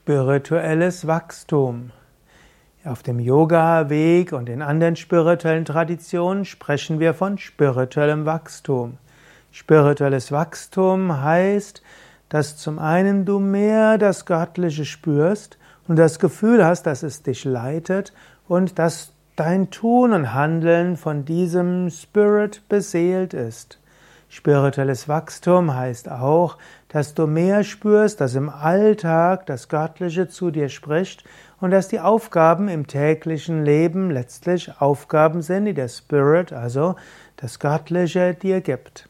Spirituelles Wachstum. Auf dem Yoga-Weg und in anderen spirituellen Traditionen sprechen wir von spirituellem Wachstum. Spirituelles Wachstum heißt, dass zum einen du mehr das Göttliche spürst und das Gefühl hast, dass es dich leitet und dass dein Tun und Handeln von diesem Spirit beseelt ist. Spirituelles Wachstum heißt auch, dass du mehr spürst, dass im Alltag das Göttliche zu dir spricht und dass die Aufgaben im täglichen Leben letztlich Aufgaben sind, die der Spirit, also das Göttliche, dir gibt.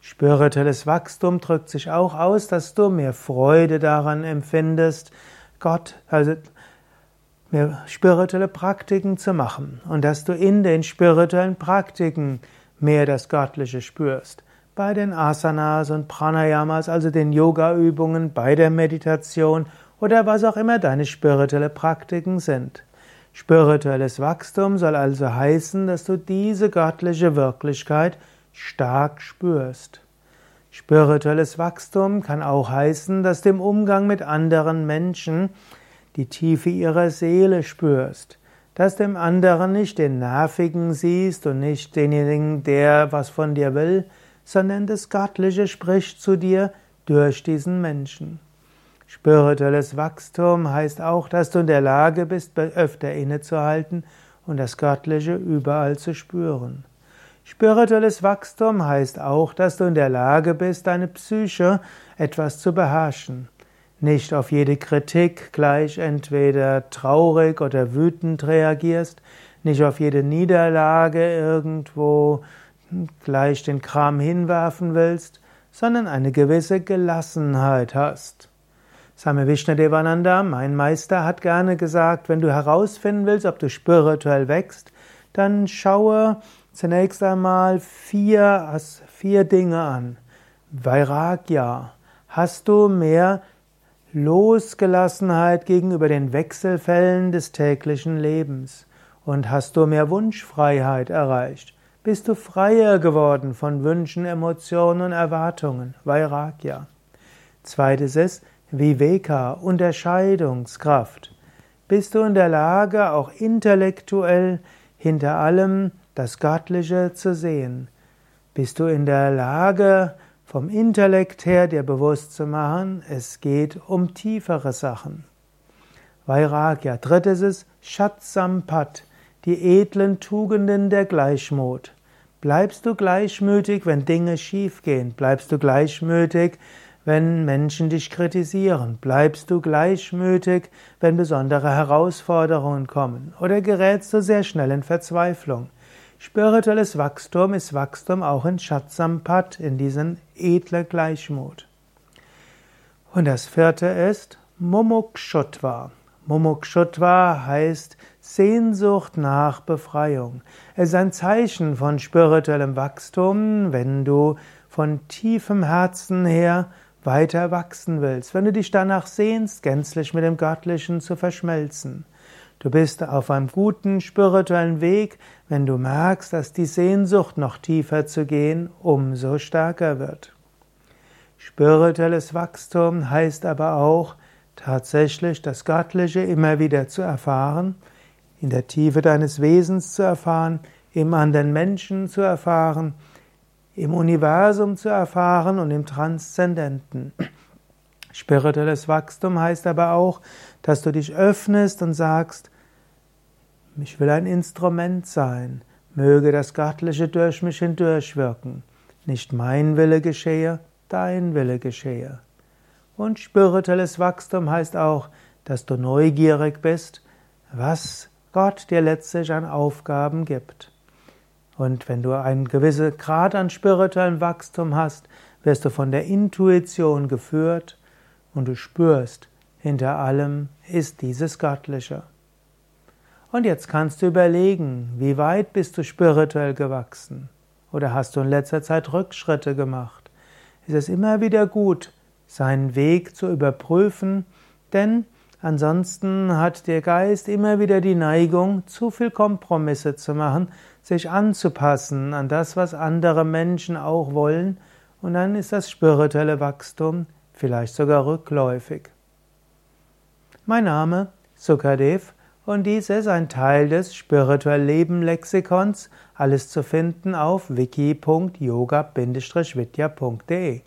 Spirituelles Wachstum drückt sich auch aus, dass du mehr Freude daran empfindest, Gott, also mehr spirituelle Praktiken zu machen und dass du in den spirituellen Praktiken mehr das Göttliche spürst bei den Asanas und Pranayamas, also den Yoga-Übungen, bei der Meditation oder was auch immer deine spirituelle Praktiken sind. Spirituelles Wachstum soll also heißen, dass du diese göttliche Wirklichkeit stark spürst. Spirituelles Wachstum kann auch heißen, dass du im Umgang mit anderen Menschen die Tiefe ihrer Seele spürst, dass du im anderen nicht den Nervigen siehst und nicht denjenigen, der was von dir will, sondern das Göttliche spricht zu dir durch diesen Menschen. Spirituelles Wachstum heißt auch, dass du in der Lage bist, öfter innezuhalten und das Göttliche überall zu spüren. Spirituelles Wachstum heißt auch, dass du in der Lage bist, deine Psyche etwas zu beherrschen. Nicht auf jede Kritik gleich entweder traurig oder wütend reagierst, nicht auf jede Niederlage irgendwo gleich den Kram hinwerfen willst, sondern eine gewisse Gelassenheit hast. Same Vishnadevananda, mein Meister, hat gerne gesagt, wenn du herausfinden willst, ob du spirituell wächst, dann schaue zunächst einmal vier, vier Dinge an. Vairagya. Hast du mehr Losgelassenheit gegenüber den Wechselfällen des täglichen Lebens? Und hast du mehr Wunschfreiheit erreicht? Bist du freier geworden von Wünschen, Emotionen und Erwartungen, Vairagya. Zweites ist Viveka, Unterscheidungskraft. Bist du in der Lage, auch intellektuell hinter allem das Göttliche zu sehen? Bist du in der Lage, vom Intellekt her dir bewusst zu machen, es geht um tiefere Sachen? Vairagya. Drittes ist Shatsampat die edlen Tugenden der Gleichmut. Bleibst du gleichmütig, wenn Dinge schiefgehen? Bleibst du gleichmütig, wenn Menschen dich kritisieren? Bleibst du gleichmütig, wenn besondere Herausforderungen kommen? Oder gerätst du sehr schnell in Verzweiflung? Spirituelles Wachstum ist Wachstum auch in Shatsampat, in diesen edlen Gleichmut. Und das vierte ist Mumukshutva. Mumukshutva heißt Sehnsucht nach Befreiung. Es ist ein Zeichen von spirituellem Wachstum, wenn du von tiefem Herzen her weiter wachsen willst, wenn du dich danach sehnst, gänzlich mit dem Göttlichen zu verschmelzen. Du bist auf einem guten spirituellen Weg, wenn du merkst, dass die Sehnsucht noch tiefer zu gehen umso stärker wird. Spirituelles Wachstum heißt aber auch, tatsächlich das Göttliche immer wieder zu erfahren, in der Tiefe deines Wesens zu erfahren, im anderen Menschen zu erfahren, im Universum zu erfahren und im Transzendenten. Spirituelles Wachstum heißt aber auch, dass du dich öffnest und sagst, ich will ein Instrument sein, möge das Göttliche durch mich hindurchwirken. Nicht mein Wille geschehe, dein Wille geschehe. Und spirituelles Wachstum heißt auch, dass du neugierig bist, was Gott dir letztlich an Aufgaben gibt. Und wenn du einen gewissen Grad an spirituellem Wachstum hast, wirst du von der Intuition geführt und du spürst, hinter allem ist dieses Göttliche. Und jetzt kannst du überlegen, wie weit bist du spirituell gewachsen? Oder hast du in letzter Zeit Rückschritte gemacht? Es ist immer wieder gut, seinen Weg zu überprüfen, denn ansonsten hat der Geist immer wieder die Neigung, zu viel Kompromisse zu machen, sich anzupassen an das, was andere Menschen auch wollen, und dann ist das spirituelle Wachstum vielleicht sogar rückläufig. Mein Name Sukadev und dies ist ein Teil des Spirituell Leben Lexikons, alles zu finden auf wiki.yoga-vidya.de